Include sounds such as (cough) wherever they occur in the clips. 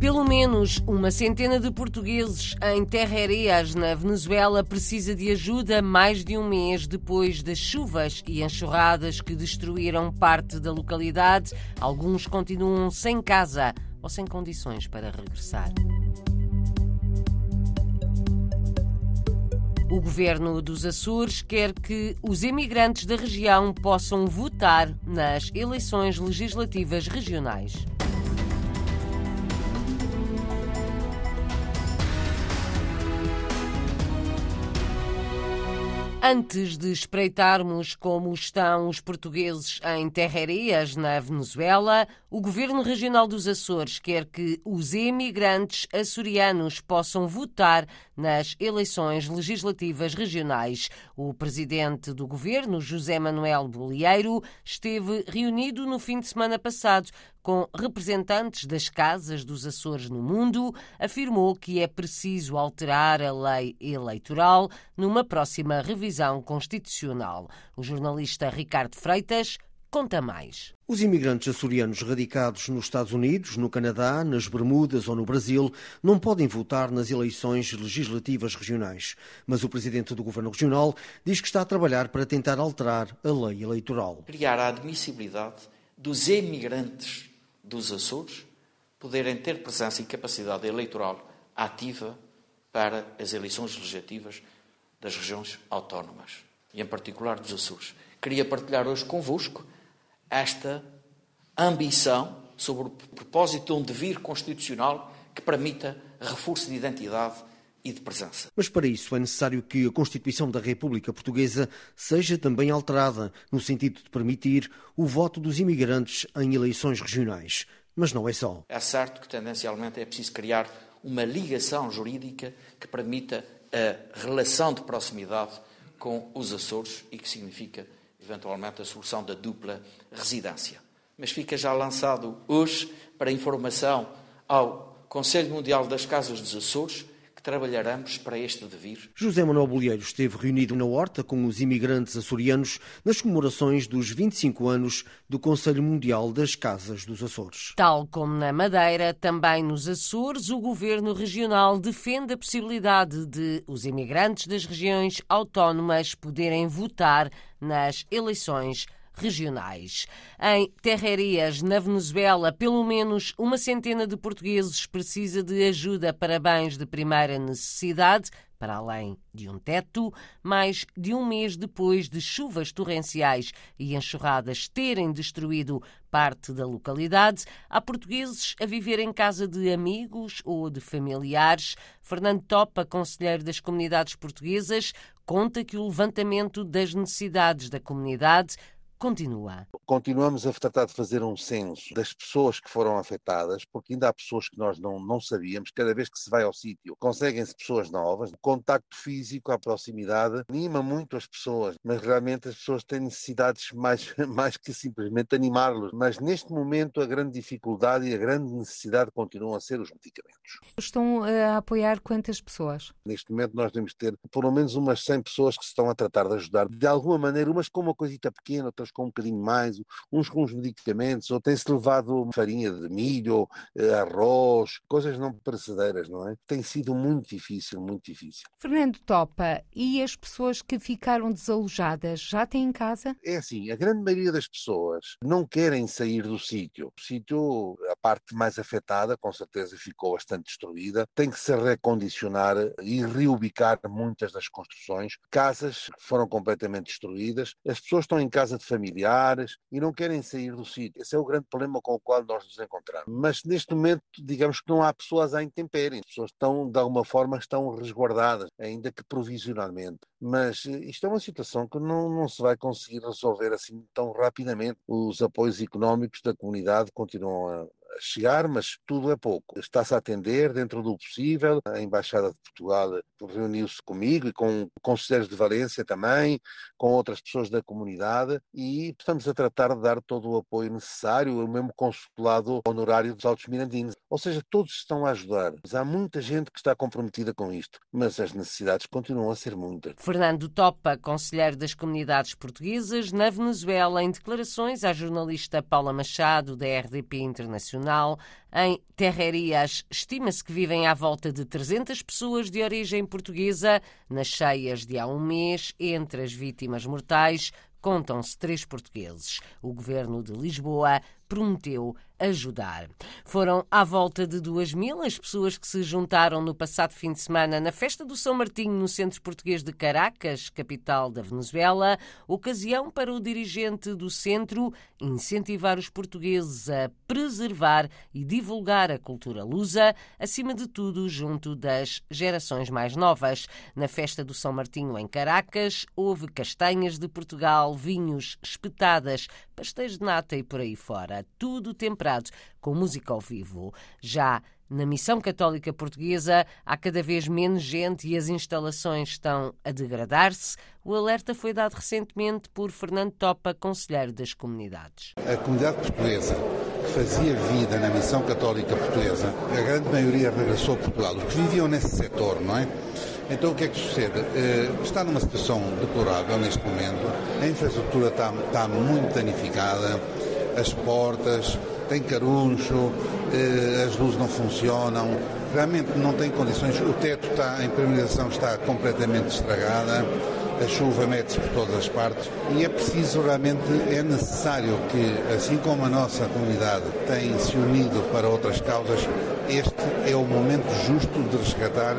Pelo menos uma centena de portugueses em Terreiras, na Venezuela, precisa de ajuda mais de um mês depois das chuvas e enxurradas que destruíram parte da localidade. Alguns continuam sem casa ou sem condições para regressar. O governo dos Açores quer que os imigrantes da região possam votar nas eleições legislativas regionais. Antes de espreitarmos como estão os portugueses em terrarias na Venezuela, o Governo Regional dos Açores quer que os imigrantes açorianos possam votar nas eleições legislativas regionais. O presidente do governo, José Manuel Bolieiro, esteve reunido no fim de semana passado com representantes das casas dos Açores no mundo, afirmou que é preciso alterar a lei eleitoral numa próxima revisão constitucional. O jornalista Ricardo Freitas conta mais. Os imigrantes açorianos radicados nos Estados Unidos, no Canadá, nas Bermudas ou no Brasil não podem votar nas eleições legislativas regionais. Mas o presidente do governo regional diz que está a trabalhar para tentar alterar a lei eleitoral. Criar a admissibilidade dos imigrantes dos Açores poderem ter presença e capacidade eleitoral ativa para as eleições legislativas das regiões autónomas, e em particular dos Açores. Queria partilhar hoje convosco esta ambição sobre o propósito de um devir constitucional que permita reforço de identidade e de presença. Mas para isso é necessário que a Constituição da República Portuguesa seja também alterada, no sentido de permitir o voto dos imigrantes em eleições regionais. Mas não é só. É certo que tendencialmente é preciso criar uma ligação jurídica que permita a relação de proximidade com os Açores e que significa, eventualmente, a solução da dupla residência. Mas fica já lançado hoje para informação ao Conselho Mundial das Casas dos Açores que trabalharemos para este devir. José Manuel Bolheiro esteve reunido na Horta com os imigrantes açorianos nas comemorações dos 25 anos do Conselho Mundial das Casas dos Açores. Tal como na Madeira, também nos Açores, o governo regional defende a possibilidade de os imigrantes das regiões autónomas poderem votar nas eleições regionais. Em Terrerias, na Venezuela, pelo menos uma centena de portugueses precisa de ajuda para bens de primeira necessidade, para além de um teto, mais de um mês depois de chuvas torrenciais e enxurradas terem destruído parte da localidade, há portugueses a viver em casa de amigos ou de familiares. Fernando Topa, conselheiro das comunidades portuguesas, conta que o levantamento das necessidades da comunidade continua. Continuamos a tratar de fazer um censo das pessoas que foram afetadas, porque ainda há pessoas que nós não, não sabíamos. Cada vez que se vai ao sítio, conseguem-se pessoas novas. O contacto físico, a proximidade, anima muito as pessoas, mas realmente as pessoas têm necessidades mais, (laughs) mais que simplesmente animá-los. Mas neste momento, a grande dificuldade e a grande necessidade continuam a ser os medicamentos. Estão a apoiar quantas pessoas? Neste momento, nós temos que ter pelo menos umas 100 pessoas que se estão a tratar de ajudar de alguma maneira, umas com uma coisita pequena, outras com um bocadinho mais, uns com os medicamentos, ou tem-se levado farinha de milho, eh, arroz, coisas não perecedeiras, não é? Tem sido muito difícil, muito difícil. Fernando Topa, e as pessoas que ficaram desalojadas já têm casa? É assim, a grande maioria das pessoas não querem sair do sítio. O sítio, a parte mais afetada, com certeza ficou bastante destruída, tem que se recondicionar e reubicar muitas das construções. Casas foram completamente destruídas, as pessoas estão em casa de família familiares e não querem sair do sítio. Esse é o grande problema com o qual nós nos encontramos. Mas neste momento, digamos que não há pessoas à intempérie. As pessoas estão, de alguma forma, estão resguardadas, ainda que provisionalmente. Mas eh, isto é uma situação que não, não se vai conseguir resolver assim tão rapidamente. Os apoios económicos da comunidade continuam a, chegar, mas tudo é pouco. Está-se a atender dentro do possível. A Embaixada de Portugal reuniu-se comigo e com conselheiros de Valência também, com outras pessoas da comunidade e estamos a tratar de dar todo o apoio necessário, o mesmo consulado honorário dos Altos Mirandinos. Ou seja, todos estão a ajudar. Mas há muita gente que está comprometida com isto, mas as necessidades continuam a ser muitas. Fernando Topa, conselheiro das comunidades portuguesas na Venezuela, em declarações à jornalista Paula Machado, da RDP Internacional internacional. Em Terrerias, estima-se que vivem à volta de 300 pessoas de origem portuguesa. Nas cheias de há um mês, entre as vítimas mortais, contam-se três portugueses. O governo de Lisboa prometeu ajudar. Foram à volta de duas mil as pessoas que se juntaram no passado fim de semana na festa do São Martinho no Centro Português de Caracas, capital da Venezuela, ocasião para o dirigente do centro incentivar os portugueses a preservar e divulgar a cultura lusa, acima de tudo junto das gerações mais novas. Na festa do São Martinho em Caracas, houve castanhas de Portugal, vinhos, espetadas, pastéis de nata e por aí fora, tudo temperado com música ao vivo. Já na Missão Católica Portuguesa há cada vez menos gente e as instalações estão a degradar-se. O alerta foi dado recentemente por Fernando Topa, conselheiro das comunidades. A comunidade portuguesa que fazia vida na Missão Católica Portuguesa, a grande maioria regressou a Portugal. Os que viviam nesse setor, não é? Então o que é que sucede? Uh, está numa situação deplorável neste momento, a infraestrutura está, está muito danificada, as portas têm caruncho, uh, as luzes não funcionam, realmente não tem condições, o teto está, a impermeabilização está completamente estragada, a chuva mete-se por todas as partes e é preciso realmente, é necessário que, assim como a nossa comunidade tem se unido para outras causas, este é o momento justo de resgatar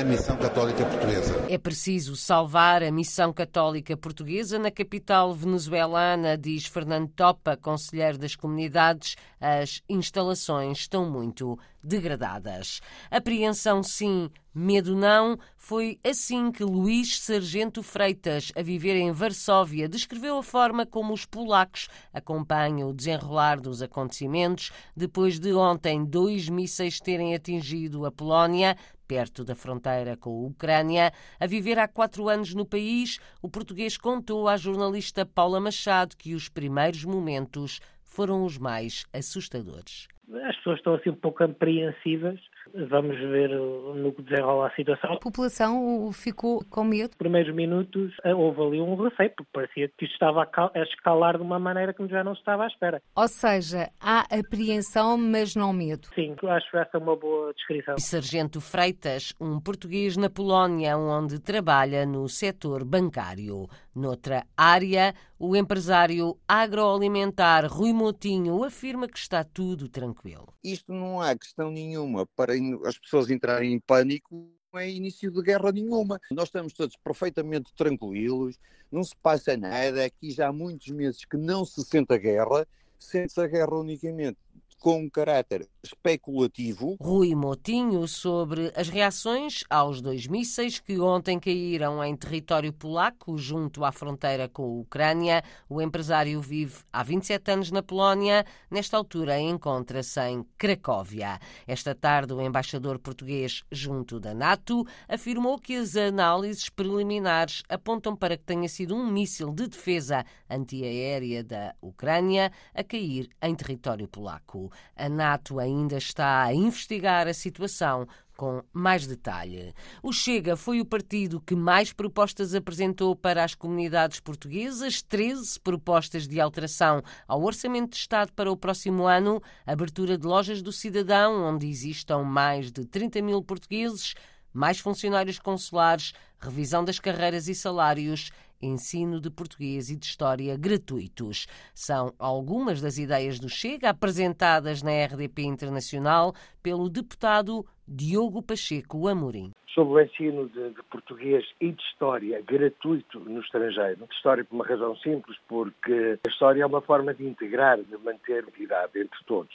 a Missão Católica Portuguesa. É preciso salvar a Missão Católica Portuguesa na capital venezuelana, diz Fernando Topa, conselheiro das comunidades. As instalações estão muito degradadas. Apreensão sim, medo não. Foi assim que Luís Sargento Freitas, a viver em Varsóvia, descreveu a forma como os polacos acompanham o desenrolar dos acontecimentos depois de ontem dois mísseis terem atingido a Polónia, perto da fronteira com a Ucrânia. A viver há quatro anos no país, o português contou à jornalista Paula Machado que os primeiros momentos foram os mais assustadores. As pessoas estão assim um pouco apreensivas. Vamos ver no que desenrola a situação. A população ficou com medo? Nos primeiros minutos eh, houve ali um receio, porque parecia que isto estava a escalar de uma maneira que já não se estava à espera. Ou seja, há apreensão, mas não medo. Sim, acho que essa é uma boa descrição. Sargento Freitas, um português na Polónia, onde trabalha no setor bancário. Noutra área, o empresário agroalimentar Rui Motinho afirma que está tudo tranquilo. Isto não há questão nenhuma para as pessoas entrarem em pânico não é início de guerra nenhuma. Nós estamos todos perfeitamente tranquilos, não se passa nada. Aqui já há muitos meses que não se sente a guerra, sente-se a guerra unicamente com um caráter especulativo. Rui Motinho sobre as reações aos dois mísseis que ontem caíram em território polaco, junto à fronteira com a Ucrânia. O empresário vive há 27 anos na Polónia. Nesta altura encontra-se em Cracóvia. Esta tarde, o embaixador português junto da NATO afirmou que as análises preliminares apontam para que tenha sido um míssil de defesa antiaérea da Ucrânia a cair em território polaco. A NATO ainda está a investigar a situação com mais detalhe. O Chega foi o partido que mais propostas apresentou para as comunidades portuguesas, 13 propostas de alteração ao Orçamento de Estado para o próximo ano, abertura de lojas do cidadão, onde existam mais de 30 mil portugueses, mais funcionários consulares, revisão das carreiras e salários ensino de português e de história gratuitos. São algumas das ideias do Chega apresentadas na RDP Internacional pelo deputado Diogo Pacheco Amorim. Sobre o ensino de, de, português e de história gratuito no estrangeiro. História por uma razão simples, porque a história é uma forma de integrar, de manter unidade entre todos.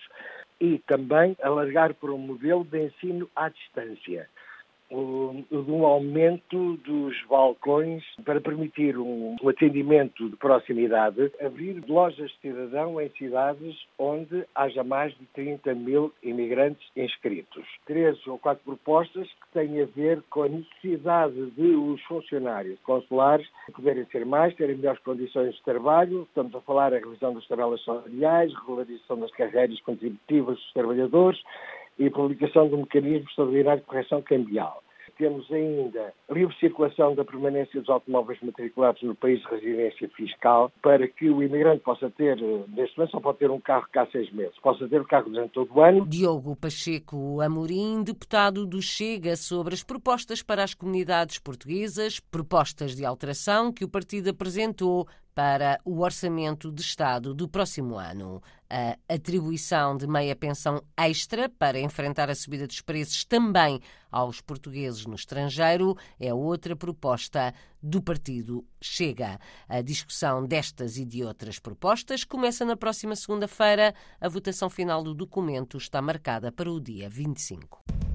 E também alargar para um modelo de ensino à distância de um aumento dos balcões para permitir um, um, atendimento de proximidade, abrir lojas de cidadão em cidades onde haja mais de 30 mil imigrantes inscritos. Três ou quatro propostas que têm a ver com a necessidade de os funcionários consulares poderem ser mais, terem melhores condições de trabalho. Estamos a falar da revisão das tabelas salariais, regularização das carreiras contributivas dos trabalhadores, e a publicação do mecanismo extraordinário de correção cambial. temos ainda livre circulação da permanência dos automóveis matriculados no país de residência fiscal para que o imigrante possa ter, neste momento só pode ter um carro cá seis meses, possa ter o carro durante todo o ano. Diogo Pacheco Amorim, deputado do Chega, sobre as propostas para as comunidades portuguesas, propostas de alteração que o partido apresentou para o orçamento de Estado do próximo ano. A atribuição de meia pensão extra para enfrentar a subida dos preços também aos portugueses no estrangeiro é outra proposta do partido Chega. A discussão destas e de outras propostas começa na próxima segunda-feira. A votação final do documento está marcada para o dia 25.